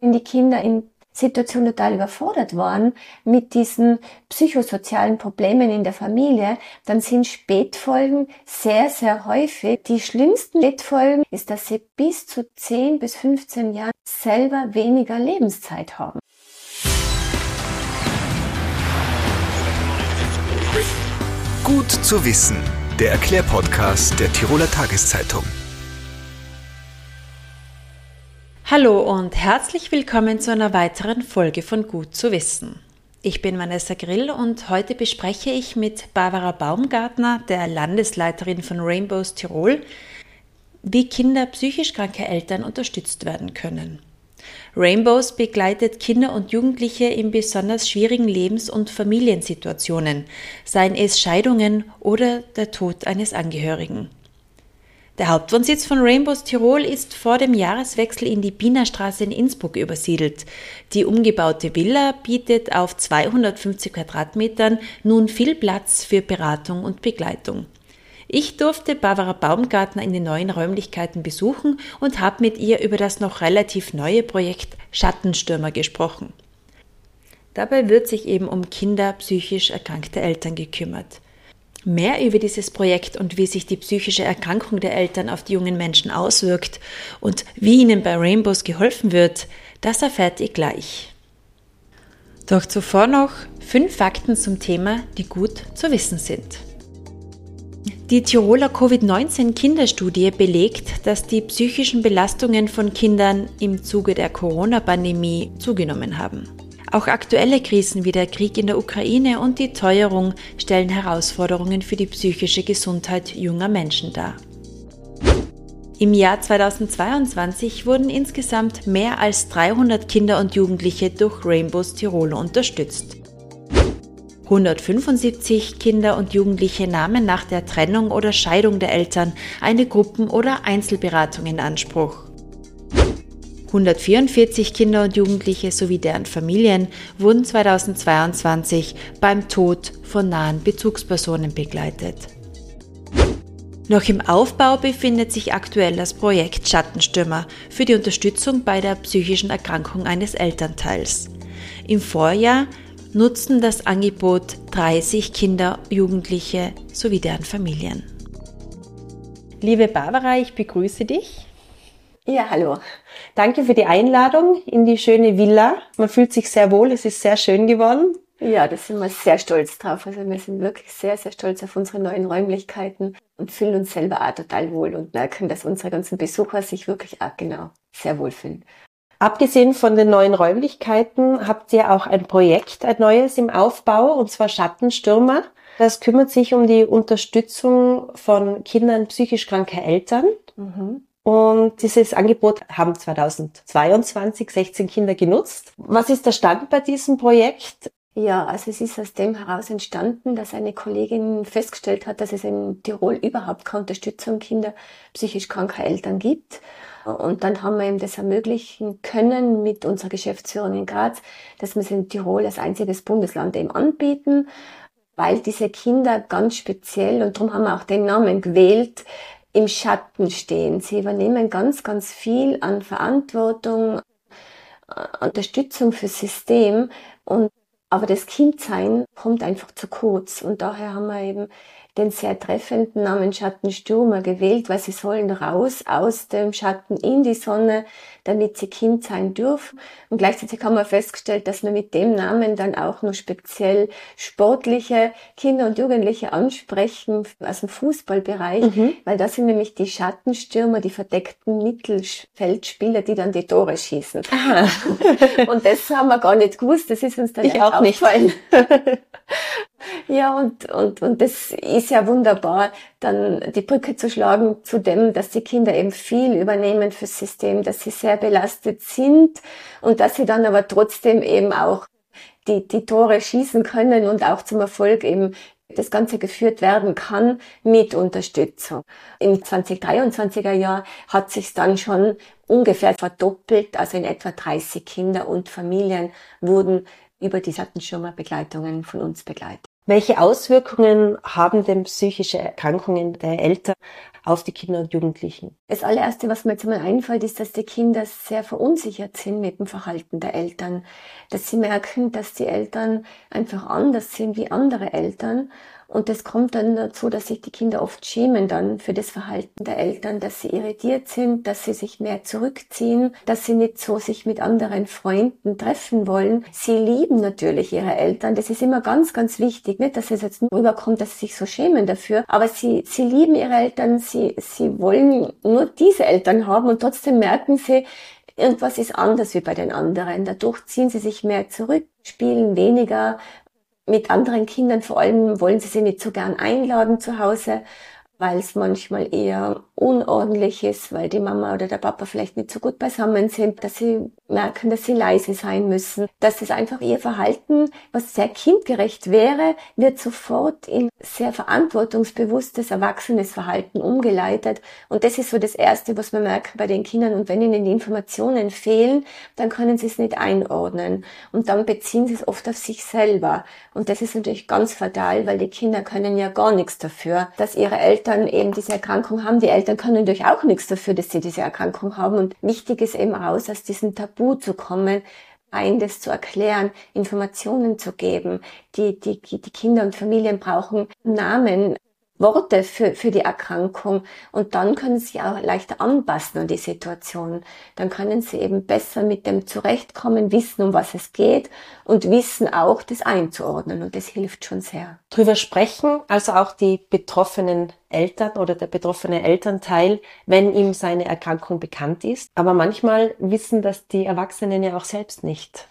Wenn die Kinder in Situation total überfordert waren mit diesen psychosozialen Problemen in der Familie, dann sind Spätfolgen sehr, sehr häufig. Die schlimmsten Spätfolgen ist, dass sie bis zu 10 bis 15 Jahren selber weniger Lebenszeit haben. Gut zu wissen, der Erklärpodcast der Tiroler Tageszeitung. Hallo und herzlich willkommen zu einer weiteren Folge von Gut zu wissen. Ich bin Vanessa Grill und heute bespreche ich mit Barbara Baumgartner, der Landesleiterin von Rainbows Tirol, wie Kinder psychisch kranke Eltern unterstützt werden können. Rainbows begleitet Kinder und Jugendliche in besonders schwierigen Lebens- und Familiensituationen, seien es Scheidungen oder der Tod eines Angehörigen. Der Hauptwohnsitz von Rainbows Tirol ist vor dem Jahreswechsel in die Bienerstraße in Innsbruck übersiedelt. Die umgebaute Villa bietet auf 250 Quadratmetern nun viel Platz für Beratung und Begleitung. Ich durfte Barbara Baumgartner in den neuen Räumlichkeiten besuchen und habe mit ihr über das noch relativ neue Projekt Schattenstürmer gesprochen. Dabei wird sich eben um Kinder psychisch erkrankte Eltern gekümmert. Mehr über dieses Projekt und wie sich die psychische Erkrankung der Eltern auf die jungen Menschen auswirkt und wie ihnen bei Rainbows geholfen wird, das erfährt ihr gleich. Doch zuvor noch fünf Fakten zum Thema, die gut zu wissen sind. Die Tiroler Covid-19-Kinderstudie belegt, dass die psychischen Belastungen von Kindern im Zuge der Corona-Pandemie zugenommen haben. Auch aktuelle Krisen wie der Krieg in der Ukraine und die Teuerung stellen Herausforderungen für die psychische Gesundheit junger Menschen dar. Im Jahr 2022 wurden insgesamt mehr als 300 Kinder und Jugendliche durch Rainbows Tirol unterstützt. 175 Kinder und Jugendliche nahmen nach der Trennung oder Scheidung der Eltern eine Gruppen- oder Einzelberatung in Anspruch. 144 Kinder und Jugendliche sowie deren Familien wurden 2022 beim Tod von nahen Bezugspersonen begleitet. Noch im Aufbau befindet sich aktuell das Projekt Schattenstürmer für die Unterstützung bei der psychischen Erkrankung eines Elternteils. Im Vorjahr nutzten das Angebot 30 Kinder, Jugendliche sowie deren Familien. Liebe Barbara, ich begrüße dich. Ja, hallo. Danke für die Einladung in die schöne Villa. Man fühlt sich sehr wohl, es ist sehr schön geworden. Ja, da sind wir sehr stolz drauf. Also wir sind wirklich sehr, sehr stolz auf unsere neuen Räumlichkeiten und fühlen uns selber auch total wohl und merken, dass unsere ganzen Besucher sich wirklich auch genau sehr wohl fühlen. Abgesehen von den neuen Räumlichkeiten habt ihr auch ein Projekt, ein neues im Aufbau, und zwar Schattenstürmer. Das kümmert sich um die Unterstützung von Kindern psychisch kranker Eltern. Mhm. Und dieses Angebot haben 2022 16 Kinder genutzt. Was ist der Stand bei diesem Projekt? Ja, also es ist aus dem heraus entstanden, dass eine Kollegin festgestellt hat, dass es in Tirol überhaupt keine Unterstützung Kinder psychisch kranker Eltern gibt. Und dann haben wir ihm das ermöglichen können mit unserer Geschäftsführung in Graz, dass wir es in Tirol als einziges Bundesland eben anbieten, weil diese Kinder ganz speziell, und darum haben wir auch den Namen gewählt, im Schatten stehen. Sie übernehmen ganz, ganz viel an Verantwortung, äh, Unterstützung fürs System und aber das Kindsein kommt einfach zu kurz und daher haben wir eben den sehr treffenden Namen Schattenstürmer gewählt, weil sie sollen raus aus dem Schatten in die Sonne, damit sie Kind sein dürfen. Und gleichzeitig haben wir festgestellt, dass wir mit dem Namen dann auch nur speziell sportliche Kinder und Jugendliche ansprechen aus dem Fußballbereich, mhm. weil das sind nämlich die Schattenstürmer, die verdeckten Mittelfeldspieler, die dann die Tore schießen. und das haben wir gar nicht gewusst, das ist uns dann ich auch nicht. Ja, und, und, und das ist ja wunderbar, dann die Brücke zu schlagen zu dem, dass die Kinder eben viel übernehmen fürs System, dass sie sehr belastet sind und dass sie dann aber trotzdem eben auch die, die Tore schießen können und auch zum Erfolg eben das Ganze geführt werden kann mit Unterstützung. Im 2023er Jahr hat sich dann schon ungefähr verdoppelt, also in etwa 30 Kinder und Familien wurden über die Sattenschirmer Begleitungen von uns begleitet. Welche Auswirkungen haben denn psychische Erkrankungen der Eltern auf die Kinder und Jugendlichen? Das allererste, was mir jetzt mal einfällt, ist, dass die Kinder sehr verunsichert sind mit dem Verhalten der Eltern. Dass sie merken, dass die Eltern einfach anders sind wie andere Eltern und das kommt dann dazu, dass sich die Kinder oft schämen dann für das Verhalten der Eltern, dass sie irritiert sind, dass sie sich mehr zurückziehen, dass sie nicht so sich mit anderen Freunden treffen wollen. Sie lieben natürlich ihre Eltern. Das ist immer ganz, ganz wichtig, nicht, dass es jetzt rüberkommt, dass sie sich so schämen dafür. Aber sie, sie lieben ihre Eltern. Sie, sie wollen nur diese Eltern haben und trotzdem merken sie, irgendwas ist anders wie bei den anderen. Dadurch ziehen sie sich mehr zurück, spielen weniger, mit anderen Kindern vor allem wollen sie sie nicht so gern einladen zu Hause, weil es manchmal eher unordentlich ist, weil die Mama oder der Papa vielleicht nicht so gut beisammen sind, dass sie merken, dass sie leise sein müssen, dass es einfach ihr Verhalten, was sehr kindgerecht wäre, wird sofort in sehr verantwortungsbewusstes, erwachsenes Verhalten umgeleitet. Und das ist so das Erste, was wir merken bei den Kindern. Und wenn ihnen die Informationen fehlen, dann können sie es nicht einordnen. Und dann beziehen sie es oft auf sich selber. Und das ist natürlich ganz fatal, weil die Kinder können ja gar nichts dafür, dass ihre Eltern eben diese Erkrankung haben. Die Eltern Eltern können natürlich auch nichts dafür, dass sie diese Erkrankung haben. Und wichtig ist eben raus, aus diesem Tabu zu kommen, eines zu erklären, Informationen zu geben. Die, die, die Kinder und Familien brauchen Namen, Worte für, für die Erkrankung und dann können sie auch leichter anpassen an die Situation. Dann können sie eben besser mit dem zurechtkommen, wissen, um was es geht und wissen auch, das einzuordnen und das hilft schon sehr. Drüber sprechen, also auch die betroffenen Eltern oder der betroffene Elternteil, wenn ihm seine Erkrankung bekannt ist. Aber manchmal wissen das die Erwachsenen ja auch selbst nicht.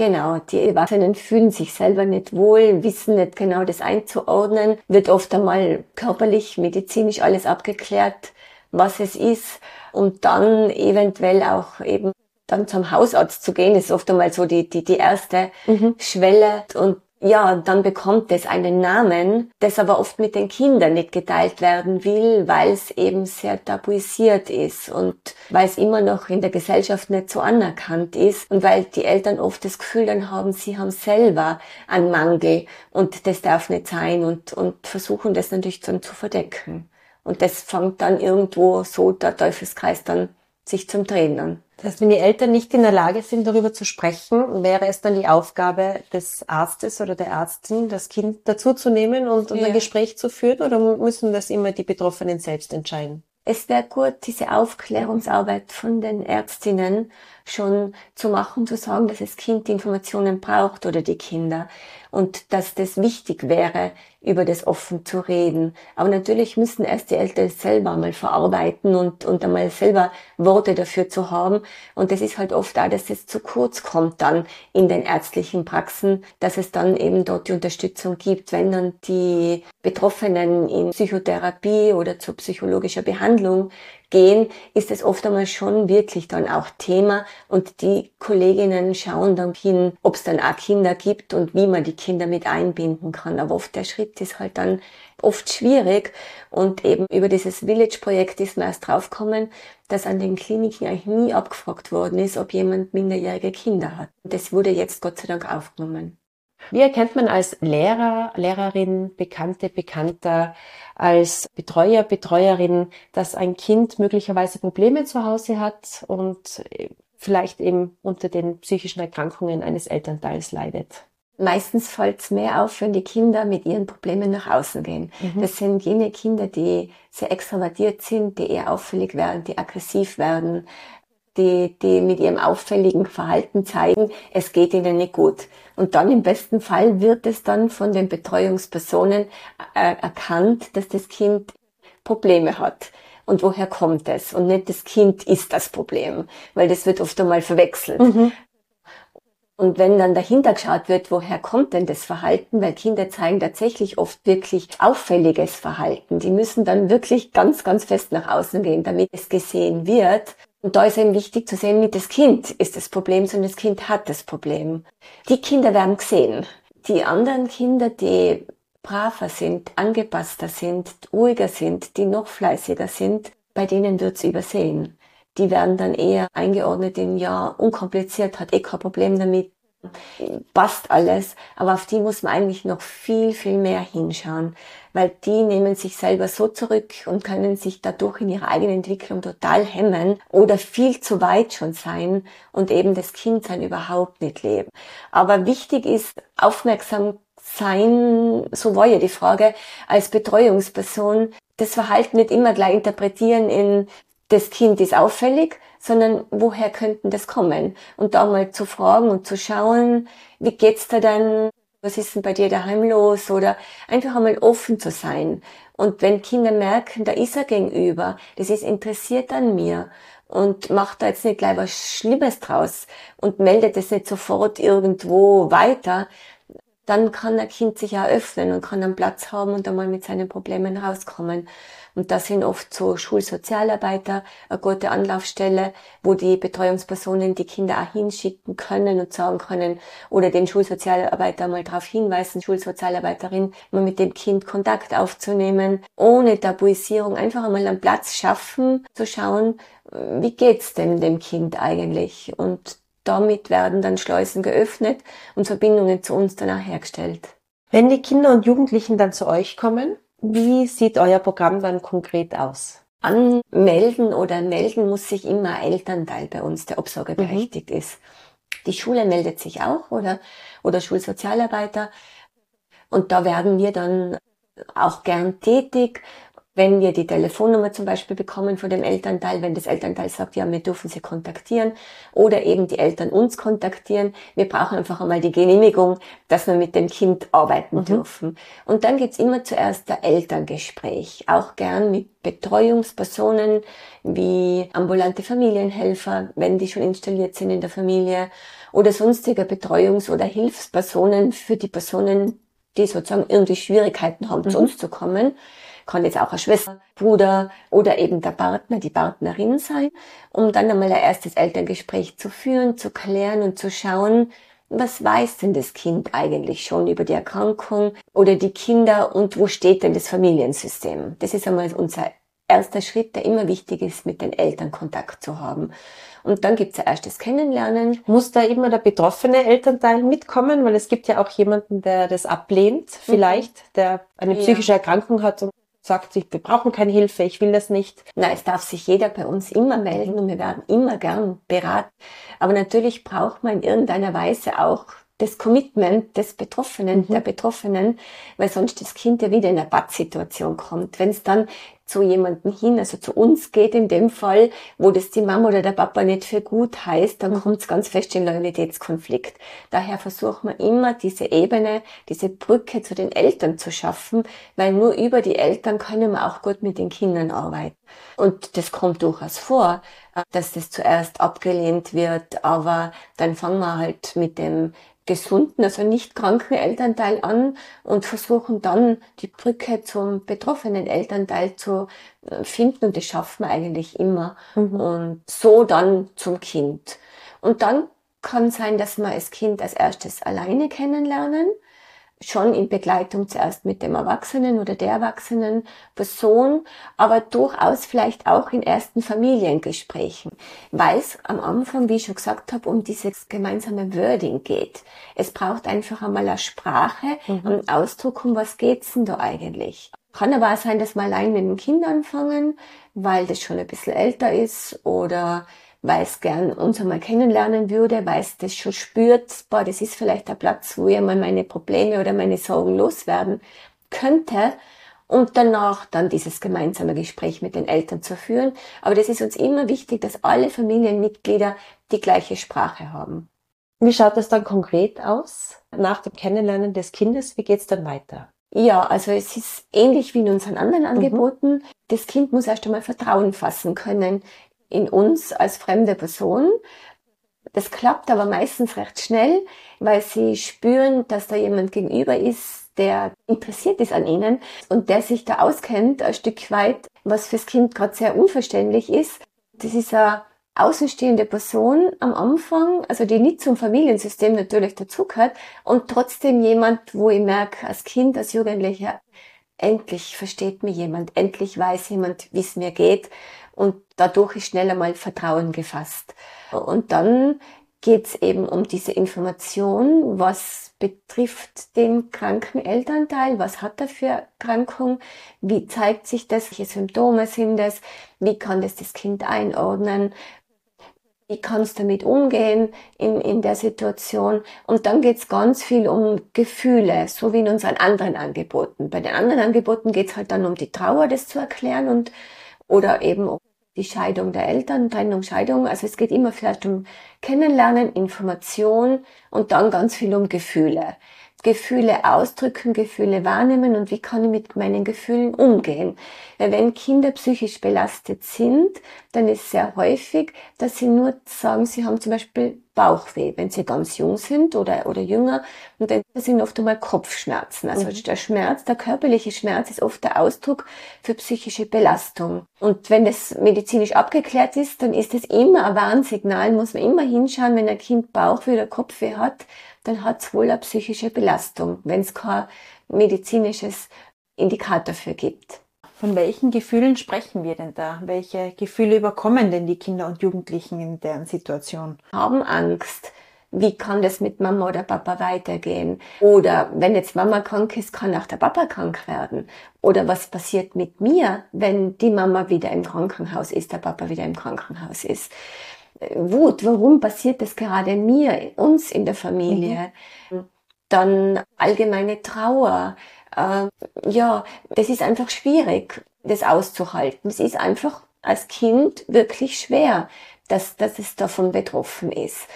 Genau, die Erwachsenen fühlen sich selber nicht wohl, wissen nicht genau das einzuordnen, wird oft einmal körperlich, medizinisch alles abgeklärt, was es ist. Und dann eventuell auch eben dann zum Hausarzt zu gehen, ist oft einmal so die, die, die erste mhm. Schwelle. Und ja, dann bekommt es einen Namen, das aber oft mit den Kindern nicht geteilt werden will, weil es eben sehr tabuisiert ist und weil es immer noch in der Gesellschaft nicht so anerkannt ist und weil die Eltern oft das Gefühl dann haben, sie haben selber einen Mangel und das darf nicht sein und, und versuchen das natürlich dann zu verdecken. Und das fängt dann irgendwo so der Teufelskreis dann sich zum Drehen an. Das heißt, wenn die Eltern nicht in der Lage sind, darüber zu sprechen, wäre es dann die Aufgabe des Arztes oder der Ärztin, das Kind dazuzunehmen und, und ja. ein Gespräch zu führen oder müssen das immer die Betroffenen selbst entscheiden? Es wäre gut, diese Aufklärungsarbeit von den Ärztinnen schon zu machen, zu sagen, dass das Kind die Informationen braucht oder die Kinder und dass das wichtig wäre, über das offen zu reden. Aber natürlich müssen erst die Eltern selber mal verarbeiten und, und einmal selber Worte dafür zu haben. Und das ist halt oft auch, dass es zu kurz kommt dann in den ärztlichen Praxen, dass es dann eben dort die Unterstützung gibt, wenn dann die Betroffenen in Psychotherapie oder zur psychologischer Behandlung gehen, ist es oft einmal schon wirklich dann auch Thema und die Kolleginnen schauen dann hin, ob es dann auch Kinder gibt und wie man die Kinder mit einbinden kann. Aber oft der Schritt ist halt dann oft schwierig und eben über dieses Village-Projekt ist man erst draufgekommen, dass an den Kliniken eigentlich nie abgefragt worden ist, ob jemand minderjährige Kinder hat. Das wurde jetzt Gott sei Dank aufgenommen. Wie erkennt man als Lehrer, Lehrerin, Bekannte, Bekannter, als Betreuer, Betreuerin, dass ein Kind möglicherweise Probleme zu Hause hat und vielleicht eben unter den psychischen Erkrankungen eines Elternteils leidet? Meistens fällt es mehr auf, wenn die Kinder mit ihren Problemen nach außen gehen. Mhm. Das sind jene Kinder, die sehr extrovertiert sind, die eher auffällig werden, die aggressiv werden, die, die mit ihrem auffälligen Verhalten zeigen, es geht ihnen nicht gut. Und dann im besten Fall wird es dann von den Betreuungspersonen äh, erkannt, dass das Kind Probleme hat. Und woher kommt es? Und nicht das Kind ist das Problem, weil das wird oft einmal verwechselt. Mhm. Und wenn dann dahinter geschaut wird, woher kommt denn das Verhalten, weil Kinder zeigen tatsächlich oft wirklich auffälliges Verhalten. Die müssen dann wirklich ganz, ganz fest nach außen gehen, damit es gesehen wird. Und da ist eben wichtig zu sehen, nicht das Kind ist das Problem, sondern das Kind hat das Problem. Die Kinder werden gesehen. Die anderen Kinder, die braver sind, angepasster sind, ruhiger sind, die noch fleißiger sind, bei denen wird's übersehen. Die werden dann eher eingeordnet in, ja, unkompliziert, hat eh kein Problem damit. passt alles, aber auf die muss man eigentlich noch viel, viel mehr hinschauen, weil die nehmen sich selber so zurück und können sich dadurch in ihrer eigenen Entwicklung total hemmen oder viel zu weit schon sein und eben das Kindsein überhaupt nicht leben. Aber wichtig ist, aufmerksam sein, so war ja die Frage, als Betreuungsperson, das Verhalten nicht immer gleich interpretieren in, das Kind ist auffällig, sondern woher könnten das kommen? Und da mal zu fragen und zu schauen, wie geht's da denn? Was ist denn bei dir daheim los? Oder einfach einmal offen zu sein. Und wenn Kinder merken, da ist er gegenüber, das ist interessiert an mir und macht da jetzt nicht gleich was Schlimmes draus und meldet es nicht sofort irgendwo weiter, dann kann ein Kind sich auch öffnen und kann einen Platz haben und einmal mit seinen Problemen rauskommen. Und das sind oft so Schulsozialarbeiter, eine gute Anlaufstelle, wo die Betreuungspersonen die Kinder auch hinschicken können und sagen können oder den Schulsozialarbeiter mal darauf hinweisen, Schulsozialarbeiterin, mal mit dem Kind Kontakt aufzunehmen, ohne Tabuisierung, einfach einmal einen Platz schaffen, zu schauen, wie geht's denn dem Kind eigentlich? Und damit werden dann Schleusen geöffnet und Verbindungen zu uns danach hergestellt. Wenn die Kinder und Jugendlichen dann zu euch kommen, wie sieht euer Programm dann konkret aus? Anmelden oder melden muss sich immer ein Elternteil bei uns, der obsorgeberechtigt mhm. ist. Die Schule meldet sich auch oder, oder Schulsozialarbeiter. Und da werden wir dann auch gern tätig wenn wir die Telefonnummer zum Beispiel bekommen von dem Elternteil, wenn das Elternteil sagt, ja, wir dürfen sie kontaktieren oder eben die Eltern uns kontaktieren. Wir brauchen einfach einmal die Genehmigung, dass wir mit dem Kind arbeiten mhm. dürfen. Und dann geht's immer zuerst der Elterngespräch, auch gern mit Betreuungspersonen wie ambulante Familienhelfer, wenn die schon installiert sind in der Familie oder sonstige Betreuungs- oder Hilfspersonen für die Personen, die sozusagen irgendwie Schwierigkeiten haben, mhm. zu uns zu kommen kann jetzt auch eine Schwester, Bruder oder eben der Partner, die Partnerin sein, um dann einmal ein erstes Elterngespräch zu führen, zu klären und zu schauen, was weiß denn das Kind eigentlich schon über die Erkrankung oder die Kinder und wo steht denn das Familiensystem? Das ist einmal unser erster Schritt, der immer wichtig ist, mit den Eltern Kontakt zu haben. Und dann gibt's ein erstes Kennenlernen. Muss da immer der betroffene Elternteil mitkommen? Weil es gibt ja auch jemanden, der das ablehnt, vielleicht, mhm. der eine psychische. Erkrankung hat und sagt sich, wir brauchen keine Hilfe, ich will das nicht. Na, es darf sich jeder bei uns immer melden und wir werden immer gern beraten. Aber natürlich braucht man in irgendeiner Weise auch das Commitment des Betroffenen, mhm. der Betroffenen, weil sonst das Kind ja wieder in eine Bad-Situation kommt. Wenn es dann zu jemandem hin, also zu uns geht in dem Fall, wo das die Mama oder der Papa nicht für gut heißt, dann mhm. kommt es ganz fest in Loyalitätskonflikt. Daher versucht man immer diese Ebene, diese Brücke zu den Eltern zu schaffen, weil nur über die Eltern können wir auch gut mit den Kindern arbeiten. Und das kommt durchaus vor, dass das zuerst abgelehnt wird, aber dann fangen wir halt mit dem gesunden, also nicht kranken Elternteil an und versuchen dann die Brücke zum betroffenen Elternteil zu finden und das schaffen wir eigentlich immer mhm. und so dann zum Kind. Und dann kann sein, dass wir das Kind als erstes alleine kennenlernen schon in Begleitung zuerst mit dem Erwachsenen oder der erwachsenen Person, aber durchaus vielleicht auch in ersten Familiengesprächen, weil es am Anfang, wie ich schon gesagt habe, um dieses gemeinsame Wording geht. Es braucht einfach einmal eine Sprache, mhm. einen Ausdruck, um was geht's denn da eigentlich. Kann aber auch sein, dass wir allein mit dem Kind anfangen, weil das schon ein bisschen älter ist oder weil es gern uns einmal kennenlernen würde, weil es das schon spürt, boah, das ist vielleicht der Platz, wo ich einmal meine Probleme oder meine Sorgen loswerden könnte und danach dann dieses gemeinsame Gespräch mit den Eltern zu führen. Aber das ist uns immer wichtig, dass alle Familienmitglieder die gleiche Sprache haben. Wie schaut das dann konkret aus? Nach dem Kennenlernen des Kindes, wie geht's dann weiter? Ja, also es ist ähnlich wie in unseren anderen mhm. Angeboten. Mhm. Das Kind muss erst einmal Vertrauen fassen können in uns als fremde Person. Das klappt aber meistens recht schnell, weil sie spüren, dass da jemand gegenüber ist, der interessiert ist an ihnen und der sich da auskennt, ein Stück weit, was fürs Kind gerade sehr unverständlich ist. Das ist eine außenstehende Person am Anfang, also die nicht zum Familiensystem natürlich dazugehört und trotzdem jemand, wo ich merke, als Kind, als Jugendlicher, endlich versteht mir jemand, endlich weiß jemand, wie es mir geht und dadurch ist schnell einmal Vertrauen gefasst. Und dann geht es eben um diese Information, was betrifft den kranken Elternteil, was hat er für Krankung, wie zeigt sich das, welche Symptome sind es, wie kann das das Kind einordnen, wie kannst du damit umgehen in, in der Situation. Und dann geht's ganz viel um Gefühle, so wie in unseren anderen Angeboten. Bei den anderen Angeboten geht's halt dann um die Trauer, das zu erklären und oder eben um die Scheidung der Eltern, Trennung, Scheidung. Also es geht immer vielleicht um Kennenlernen, Information und dann ganz viel um Gefühle. Gefühle ausdrücken, Gefühle wahrnehmen und wie kann ich mit meinen Gefühlen umgehen. Weil wenn Kinder psychisch belastet sind, dann ist sehr häufig, dass sie nur sagen, sie haben zum Beispiel Bauchweh, wenn sie ganz jung sind oder, oder jünger. Und dann sind oft einmal Kopfschmerzen. Also mhm. der Schmerz, der körperliche Schmerz ist oft der Ausdruck für psychische Belastung. Und wenn das medizinisch abgeklärt ist, dann ist es immer ein Warnsignal, muss man immer hinschauen, wenn ein Kind Bauchweh oder Kopfweh hat, dann hat es wohl eine psychische Belastung, wenn es kein medizinisches Indikator dafür gibt. Von welchen Gefühlen sprechen wir denn da? Welche Gefühle überkommen denn die Kinder und Jugendlichen in deren Situation? Haben Angst. Wie kann das mit Mama oder Papa weitergehen? Oder wenn jetzt Mama krank ist, kann auch der Papa krank werden. Oder was passiert mit mir, wenn die Mama wieder im Krankenhaus ist, der Papa wieder im Krankenhaus ist? Wut, warum passiert das gerade mir, uns in der Familie? Mhm. Dann allgemeine Trauer. Äh, ja, das ist einfach schwierig, das auszuhalten. Es ist einfach als Kind wirklich schwer, dass, dass es davon betroffen ist.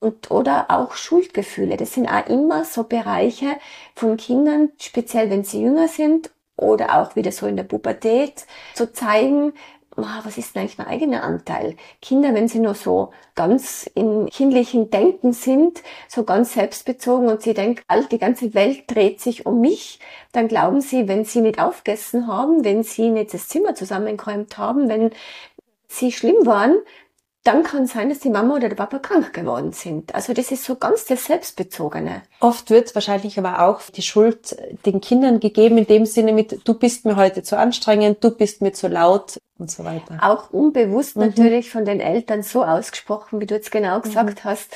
Und, oder auch Schuldgefühle. Das sind auch immer so Bereiche von Kindern, speziell wenn sie jünger sind oder auch wieder so in der Pubertät, zu zeigen, was ist denn eigentlich mein eigener Anteil? Kinder, wenn sie nur so ganz im kindlichen Denken sind, so ganz selbstbezogen und sie denken, all die ganze Welt dreht sich um mich, dann glauben sie, wenn sie nicht aufgegessen haben, wenn sie nicht das Zimmer zusammengeräumt haben, wenn sie schlimm waren, dann kann sein, dass die Mama oder der Papa krank geworden sind. Also das ist so ganz das Selbstbezogene. Oft wird wahrscheinlich aber auch die Schuld den Kindern gegeben, in dem Sinne mit, du bist mir heute zu anstrengend, du bist mir zu laut und so weiter. Auch unbewusst mhm. natürlich von den Eltern so ausgesprochen, wie du jetzt genau gesagt mhm. hast.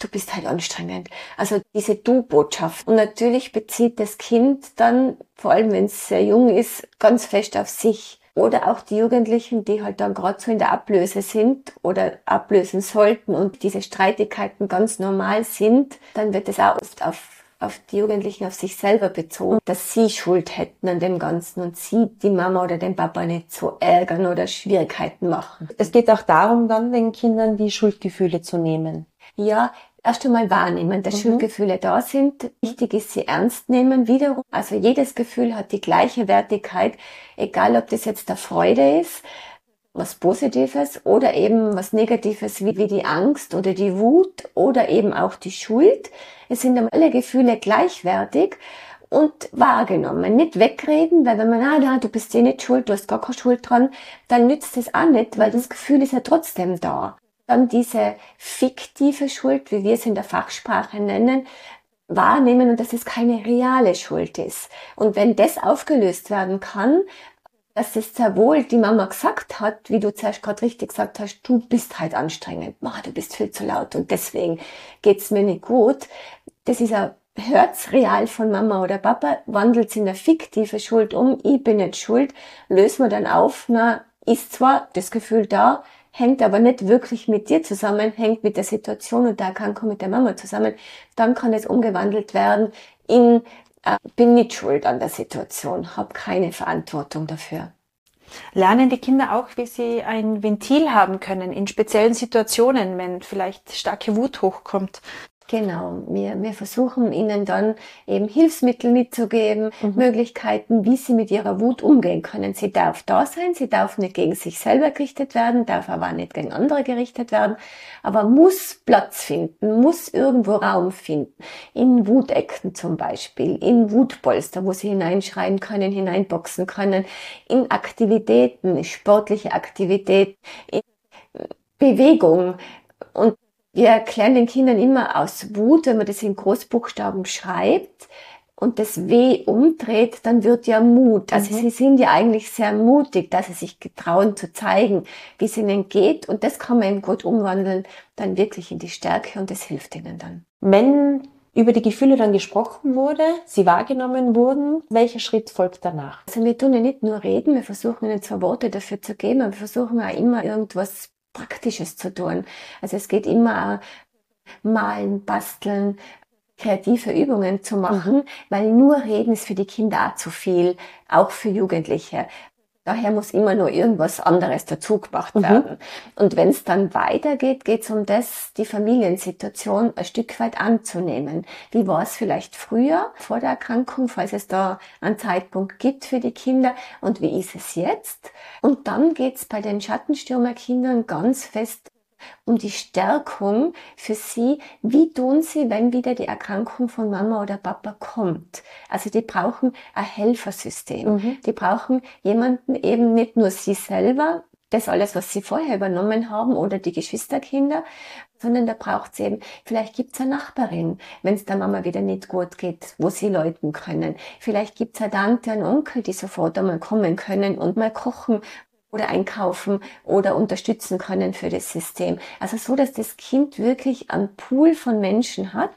Du bist halt anstrengend. Also diese Du-Botschaft. Und natürlich bezieht das Kind dann, vor allem wenn es sehr jung ist, ganz fest auf sich. Oder auch die Jugendlichen, die halt dann gerade so in der Ablöse sind oder ablösen sollten und diese Streitigkeiten ganz normal sind, dann wird es auch oft auf auf die Jugendlichen, auf sich selber bezogen, dass sie Schuld hätten an dem Ganzen und sie die Mama oder den Papa nicht so ärgern oder Schwierigkeiten machen. Es geht auch darum, dann den Kindern die Schuldgefühle zu nehmen. Ja, erst einmal wahrnehmen, dass mhm. Schuldgefühle da sind. Wichtig ist, sie ernst nehmen wiederum. Also jedes Gefühl hat die gleiche Wertigkeit, egal ob das jetzt der Freude ist, was Positives oder eben was Negatives wie, wie die Angst oder die Wut oder eben auch die Schuld. Es sind alle Gefühle gleichwertig und wahrgenommen. Nicht wegreden, weil wenn man, ah, da, du bist eh nicht schuld, du hast gar keine Schuld dran, dann nützt es auch nicht, weil das Gefühl ist ja trotzdem da dann diese fiktive Schuld, wie wir es in der Fachsprache nennen, wahrnehmen und dass es keine reale Schuld ist. Und wenn das aufgelöst werden kann, dass es sehr wohl die Mama gesagt hat, wie du zuerst gerade richtig gesagt hast, du bist halt anstrengend, du bist viel zu laut und deswegen geht's mir nicht gut. Das ist ein hört's real von Mama oder Papa, wandelt's in eine fiktive Schuld um, ich bin nicht schuld, lösen wir dann auf, na, ist zwar das Gefühl da, hängt aber nicht wirklich mit dir zusammen, hängt mit der Situation und der Erkrankung mit der Mama zusammen, dann kann es umgewandelt werden in äh, bin nicht schuld an der Situation, habe keine Verantwortung dafür. Lernen die Kinder auch, wie sie ein Ventil haben können in speziellen Situationen, wenn vielleicht starke Wut hochkommt? Genau, wir, wir versuchen ihnen dann eben Hilfsmittel mitzugeben, mhm. Möglichkeiten, wie sie mit ihrer Wut umgehen können. Sie darf da sein, sie darf nicht gegen sich selber gerichtet werden, darf aber auch nicht gegen andere gerichtet werden, aber muss Platz finden, muss irgendwo Raum finden. In Wutecken zum Beispiel, in Wutpolster, wo sie hineinschreien können, hineinboxen können, in Aktivitäten, sportliche Aktivitäten, in Bewegung. Und wir erklären den Kindern immer aus Wut, wenn man das in Großbuchstaben schreibt und das Weh umdreht, dann wird ja Mut. Also mhm. sie sind ja eigentlich sehr mutig, dass sie sich getrauen zu zeigen, wie es ihnen geht. Und das kann man eben gut umwandeln, dann wirklich in die Stärke und das hilft ihnen dann. Wenn über die Gefühle dann gesprochen wurde, sie wahrgenommen wurden, welcher Schritt folgt danach? Also wir tun ja nicht nur reden, wir versuchen ihnen zwar Worte dafür zu geben, aber wir versuchen auch immer irgendwas Praktisches zu tun. Also es geht immer malen, basteln, kreative Übungen zu machen, mhm. weil nur reden ist für die Kinder zu viel, auch für Jugendliche. Daher muss immer nur irgendwas anderes dazu gemacht mhm. werden. Mhm. Und wenn es dann weitergeht, geht es um das, die Familiensituation ein Stück weit anzunehmen. Wie war es vielleicht früher vor der Erkrankung, falls es da einen Zeitpunkt gibt für die Kinder und wie ist es jetzt? Und dann geht es bei den Schattenstürmerkindern ganz fest um die Stärkung für sie, wie tun sie, wenn wieder die Erkrankung von Mama oder Papa kommt. Also die brauchen ein Helfersystem. Mhm. Die brauchen jemanden eben nicht nur sie selber, das alles, was sie vorher übernommen haben oder die Geschwisterkinder, sondern da braucht sie eben, vielleicht gibt's eine Nachbarin, wenn es der Mama wieder nicht gut geht, wo sie läuten können. Vielleicht gibt's eine Tante, einen Onkel, die sofort einmal kommen können und mal kochen oder einkaufen oder unterstützen können für das System. Also so, dass das Kind wirklich einen Pool von Menschen hat.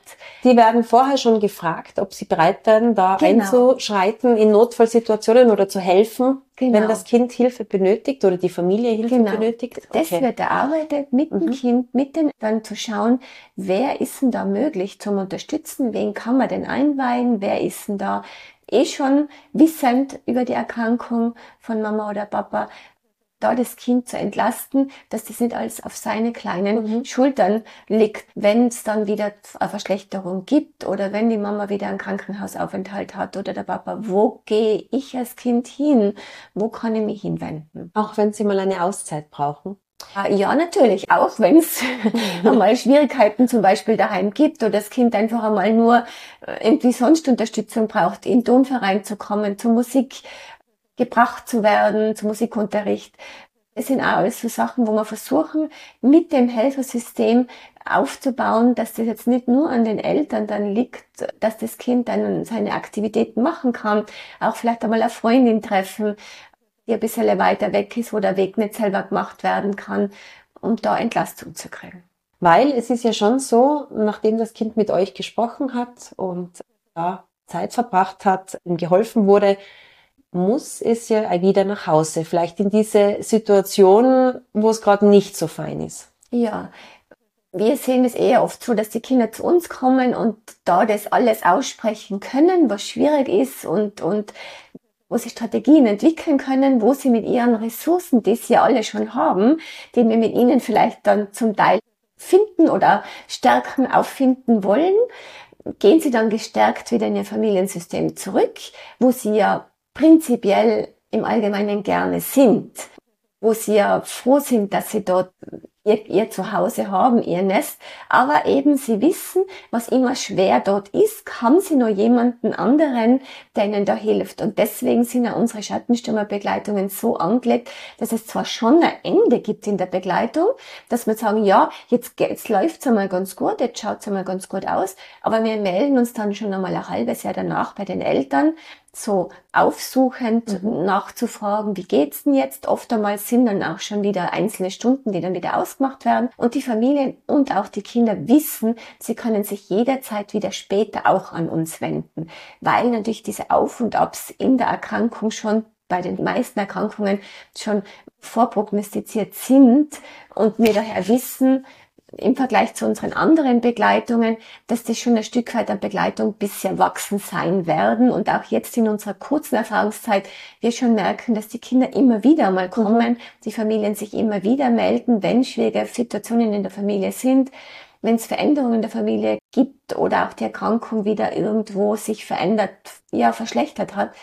Die werden vorher schon gefragt, ob sie bereit werden, da genau. einzuschreiten in Notfallsituationen oder zu helfen, genau. wenn das Kind Hilfe benötigt oder die Familie Hilfe genau. benötigt. Okay. Das wird erarbeitet mit mhm. dem Kind, mit den dann zu schauen, wer ist denn da möglich zum Unterstützen, wen kann man denn einweihen, wer ist denn da eh schon wissend über die Erkrankung von Mama oder Papa, da das Kind zu entlasten, dass das nicht alles auf seine kleinen mhm. Schultern liegt, wenn es dann wieder eine Verschlechterung gibt oder wenn die Mama wieder einen Krankenhausaufenthalt hat oder der Papa, wo gehe ich als Kind hin? Wo kann ich mich hinwenden? Auch wenn sie mal eine Auszeit brauchen? Ah, ja, natürlich, auch wenn es einmal Schwierigkeiten zum Beispiel daheim gibt oder das Kind einfach einmal nur äh, irgendwie sonst Unterstützung braucht, in den Tonverein zu kommen, zur Musik gebracht zu werden, zum Musikunterricht. Es sind auch alles so Sachen, wo wir versuchen, mit dem Helfersystem aufzubauen, dass das jetzt nicht nur an den Eltern dann liegt, dass das Kind dann seine Aktivitäten machen kann, auch vielleicht einmal eine Freundin treffen, die ein bisschen weiter weg ist, wo der Weg nicht selber gemacht werden kann, um da Entlastung zu kriegen. Weil es ist ja schon so, nachdem das Kind mit euch gesprochen hat und da Zeit verbracht hat, ihm geholfen wurde, muss es ja wieder nach Hause, vielleicht in diese Situation, wo es gerade nicht so fein ist. Ja, wir sehen es eher oft so, dass die Kinder zu uns kommen und da das alles aussprechen können, was schwierig ist und, und wo sie Strategien entwickeln können, wo sie mit ihren Ressourcen, die sie ja alle schon haben, die wir mit ihnen vielleicht dann zum Teil finden oder stärken, auffinden wollen, gehen sie dann gestärkt wieder in ihr Familiensystem zurück, wo sie ja prinzipiell im Allgemeinen gerne sind, wo sie ja froh sind, dass sie dort ihr, ihr Zuhause haben, ihr Nest, aber eben sie wissen, was immer schwer dort ist, haben sie nur jemanden anderen, der ihnen da hilft. Und deswegen sind ja unsere Schattenstürmerbegleitungen so angelegt, dass es zwar schon ein Ende gibt in der Begleitung, dass wir sagen, ja, jetzt, jetzt läuft's einmal ganz gut, jetzt schaut's einmal ganz gut aus, aber wir melden uns dann schon einmal ein halbes Jahr danach bei den Eltern, so aufsuchend mhm. nachzufragen, wie geht's denn jetzt? Oft einmal sind dann auch schon wieder einzelne Stunden, die dann wieder ausgemacht werden. Und die Familien und auch die Kinder wissen, sie können sich jederzeit wieder später auch an uns wenden, weil natürlich diese Auf und Abs in der Erkrankung schon bei den meisten Erkrankungen schon vorprognostiziert sind und wir daher wissen, im Vergleich zu unseren anderen Begleitungen, dass das schon ein Stück weit an Begleitung bis sie erwachsen sein werden. Und auch jetzt in unserer kurzen Erfahrungszeit wir schon merken, dass die Kinder immer wieder mal kommen, mhm. die Familien sich immer wieder melden, wenn schwierige Situationen in der Familie sind, wenn es Veränderungen in der Familie gibt oder auch die Erkrankung wieder irgendwo sich verändert, ja, verschlechtert hat,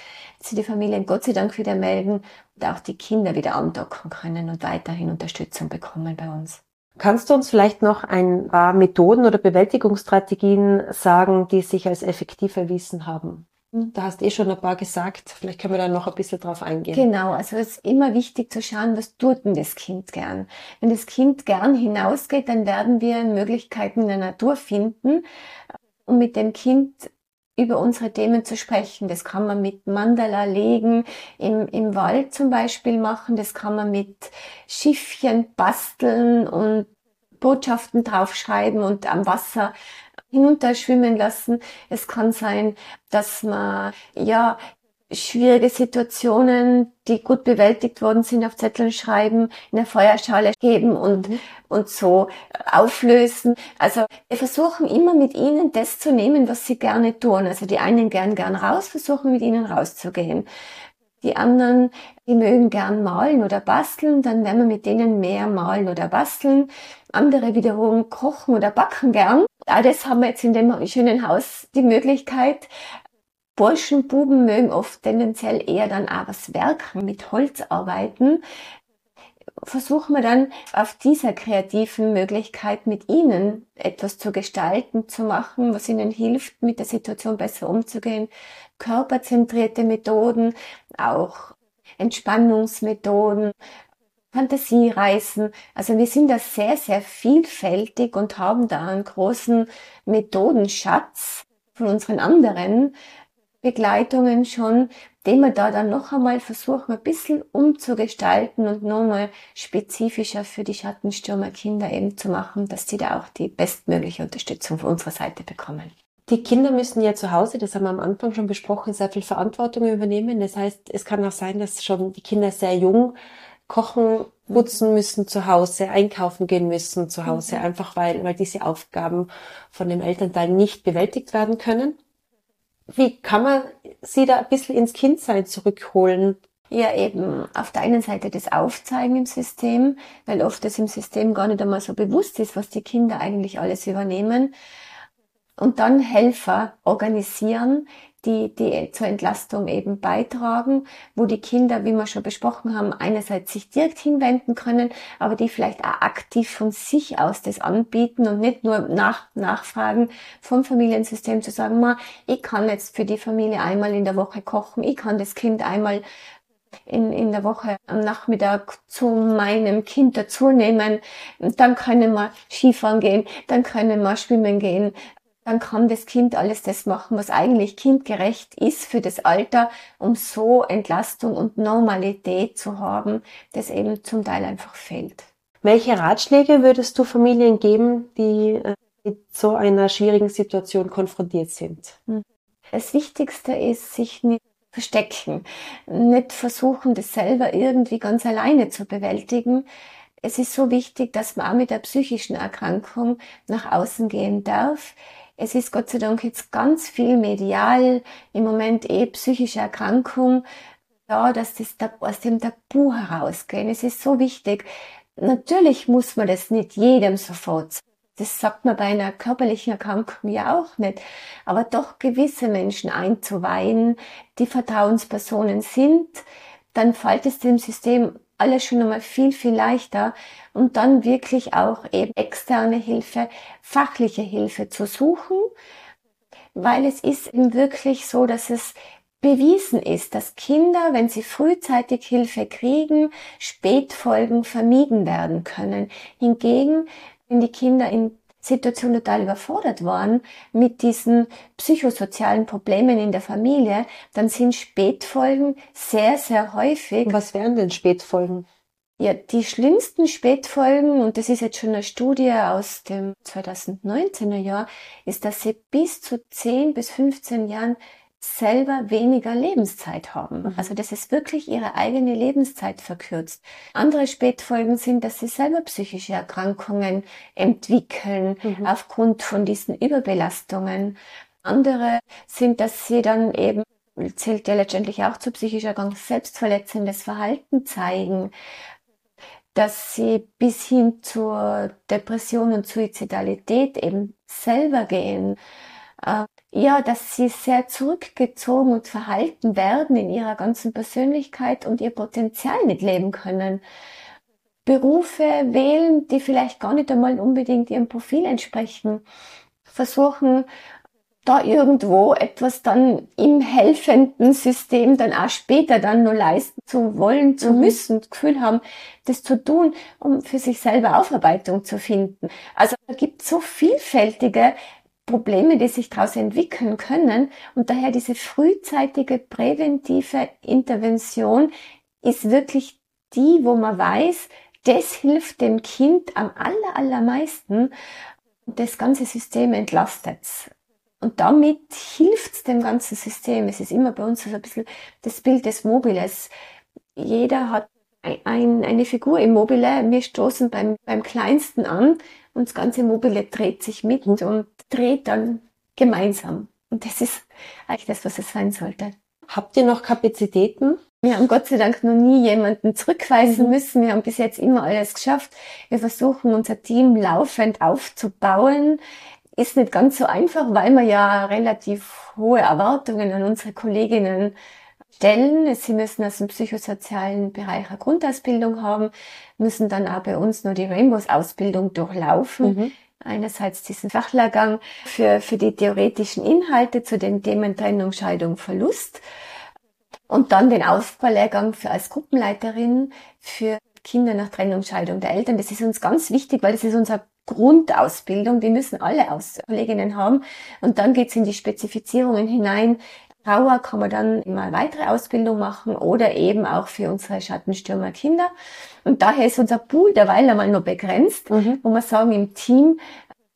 sie die Familien Gott sei Dank wieder melden und auch die Kinder wieder andocken können und weiterhin Unterstützung bekommen bei uns. Kannst du uns vielleicht noch ein paar Methoden oder Bewältigungsstrategien sagen, die sich als effektiv erwiesen haben? Hm. Da hast eh schon ein paar gesagt. Vielleicht können wir da noch ein bisschen drauf eingehen. Genau. Also es ist immer wichtig zu schauen, was tut denn das Kind gern? Wenn das Kind gern hinausgeht, dann werden wir Möglichkeiten in der Natur finden, um mit dem Kind über unsere Themen zu sprechen. Das kann man mit Mandala legen, im, im Wald zum Beispiel machen, das kann man mit Schiffchen basteln und Botschaften draufschreiben und am Wasser hinunterschwimmen lassen. Es kann sein, dass man ja schwierige Situationen, die gut bewältigt worden sind, auf Zetteln schreiben, in der Feuerschale geben und, mhm. und so auflösen. Also wir versuchen immer mit ihnen das zu nehmen, was sie gerne tun. Also die einen gern gern raus, versuchen mit ihnen rauszugehen. Die anderen, die mögen gern malen oder basteln, dann werden wir mit denen mehr malen oder basteln. Andere wiederum kochen oder backen gern. All das haben wir jetzt in dem schönen Haus die Möglichkeit. Burschen, Buben mögen oft tendenziell eher dann auch was werken, mit Holz arbeiten. Versuchen wir dann auf dieser kreativen Möglichkeit mit ihnen etwas zu gestalten, zu machen, was ihnen hilft, mit der Situation besser umzugehen. Körperzentrierte Methoden, auch Entspannungsmethoden, Fantasiereisen. Also wir sind da sehr, sehr vielfältig und haben da einen großen Methodenschatz von unseren anderen Begleitungen schon, den wir da dann noch einmal versuchen, ein bisschen umzugestalten und nochmal spezifischer für die Schattenstürmerkinder eben zu machen, dass sie da auch die bestmögliche Unterstützung von unserer Seite bekommen. Die Kinder müssen ja zu Hause, das haben wir am Anfang schon besprochen, sehr viel Verantwortung übernehmen. Das heißt, es kann auch sein, dass schon die Kinder sehr jung kochen, putzen müssen zu Hause, einkaufen gehen müssen zu Hause, mhm. einfach weil, weil diese Aufgaben von dem Elternteil nicht bewältigt werden können. Wie kann man sie da ein bisschen ins Kindsein zurückholen? Ja, eben auf der einen Seite das Aufzeigen im System, weil oft das im System gar nicht einmal so bewusst ist, was die Kinder eigentlich alles übernehmen. Und dann Helfer organisieren, die, die zur Entlastung eben beitragen, wo die Kinder, wie wir schon besprochen haben, einerseits sich direkt hinwenden können, aber die vielleicht auch aktiv von sich aus das anbieten und nicht nur nach, nachfragen vom Familiensystem zu sagen, ma, ich kann jetzt für die Familie einmal in der Woche kochen, ich kann das Kind einmal in, in der Woche am Nachmittag zu meinem Kind dazu nehmen. Dann können wir Skifahren gehen, dann können wir schwimmen gehen dann kann das Kind alles das machen, was eigentlich kindgerecht ist für das Alter, um so Entlastung und Normalität zu haben, das eben zum Teil einfach fehlt. Welche Ratschläge würdest du Familien geben, die äh, mit so einer schwierigen Situation konfrontiert sind? Hm. Das Wichtigste ist, sich nicht verstecken, nicht versuchen, das selber irgendwie ganz alleine zu bewältigen. Es ist so wichtig, dass man auch mit der psychischen Erkrankung nach außen gehen darf es ist Gott sei Dank jetzt ganz viel medial, im Moment eh psychische Erkrankung, ja, dass das aus dem Tabu herausgehen. Es ist so wichtig. Natürlich muss man das nicht jedem sofort sagen. Das sagt man bei einer körperlichen Erkrankung ja auch nicht. Aber doch gewisse Menschen einzuweihen, die Vertrauenspersonen sind, dann fällt es dem System alles schon einmal viel, viel leichter und dann wirklich auch eben externe Hilfe, fachliche Hilfe zu suchen, weil es ist eben wirklich so, dass es bewiesen ist, dass Kinder, wenn sie frühzeitig Hilfe kriegen, Spätfolgen vermieden werden können. Hingegen, wenn die Kinder in Situation total überfordert waren mit diesen psychosozialen Problemen in der Familie, dann sind Spätfolgen sehr, sehr häufig. Was wären denn Spätfolgen? Ja, die schlimmsten Spätfolgen, und das ist jetzt schon eine Studie aus dem 2019er Jahr, ist, dass sie bis zu 10 bis 15 Jahren selber weniger Lebenszeit haben. Mhm. Also dass es wirklich ihre eigene Lebenszeit verkürzt. Andere Spätfolgen sind, dass sie selber psychische Erkrankungen entwickeln mhm. aufgrund von diesen Überbelastungen. Andere sind, dass sie dann eben zählt ja letztendlich auch zu psychischer Erkrankung, selbstverletzendes Verhalten zeigen, dass sie bis hin zur Depression und Suizidalität eben selber gehen. Äh, ja, dass sie sehr zurückgezogen und verhalten werden in ihrer ganzen Persönlichkeit und ihr Potenzial nicht leben können. Berufe wählen, die vielleicht gar nicht einmal unbedingt ihrem Profil entsprechen. Versuchen, da irgendwo etwas dann im helfenden System dann auch später dann nur leisten zu wollen, zu mhm. müssen, das Gefühl haben, das zu tun, um für sich selber Aufarbeitung zu finden. Also da gibt so vielfältige Probleme, die sich daraus entwickeln können. Und daher diese frühzeitige präventive Intervention ist wirklich die, wo man weiß, das hilft dem Kind am aller, allermeisten. Das ganze System entlastet. Und damit hilft's dem ganzen System. Es ist immer bei uns so ein bisschen das Bild des Mobiles. Jeder hat ein, eine Figur im Mobile. Wir stoßen beim, beim Kleinsten an und das ganze Mobile dreht sich mit mhm. und dreht dann gemeinsam. Und das ist eigentlich das, was es sein sollte. Habt ihr noch Kapazitäten? Wir haben Gott sei Dank noch nie jemanden zurückweisen mhm. müssen. Wir haben bis jetzt immer alles geschafft. Wir versuchen unser Team laufend aufzubauen ist nicht ganz so einfach, weil wir ja relativ hohe Erwartungen an unsere Kolleginnen stellen. Sie müssen aus dem psychosozialen Bereich eine Grundausbildung haben, müssen dann auch bei uns nur die Rainbows-Ausbildung durchlaufen. Mhm. Einerseits diesen Fachlehrgang für, für die theoretischen Inhalte zu den Themen Trennung, Scheidung, Verlust. Und dann den Aufbaulehrgang für als Gruppenleiterin für Kinder nach Trennung, Scheidung der Eltern. Das ist uns ganz wichtig, weil das ist unser Grundausbildung, die müssen alle Aus Kolleginnen haben. Und dann geht's in die Spezifizierungen hinein. Trauer kann man dann immer weitere Ausbildung machen oder eben auch für unsere Schattenstürmer Kinder. Und daher ist unser Pool derweil einmal nur begrenzt, mhm. wo wir sagen im Team,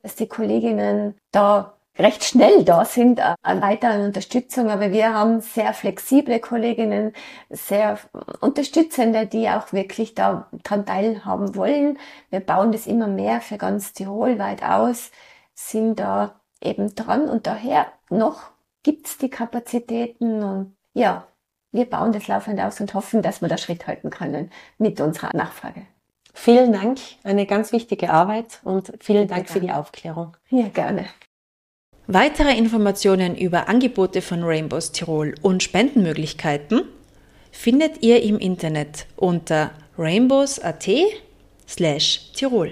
dass die Kolleginnen da recht schnell da sind äh, an weiteren Unterstützung, aber wir haben sehr flexible Kolleginnen, sehr Unterstützende, die auch wirklich da dran teilhaben wollen. Wir bauen das immer mehr für ganz Tirol weit aus, sind da eben dran und daher noch gibt's die Kapazitäten und ja, wir bauen das laufend aus und hoffen, dass wir da Schritt halten können mit unserer Nachfrage. Vielen Dank, eine ganz wichtige Arbeit und vielen Dank für die Aufklärung. Ja, gerne. Weitere Informationen über Angebote von Rainbows Tirol und Spendenmöglichkeiten findet ihr im Internet unter rainbows.at slash Tirol.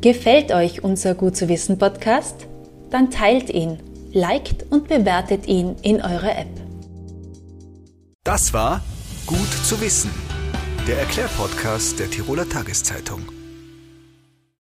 Gefällt euch unser Gut zu wissen Podcast? Dann teilt ihn, liked und bewertet ihn in eurer App. Das war Gut zu wissen, der Erklärpodcast der Tiroler Tageszeitung.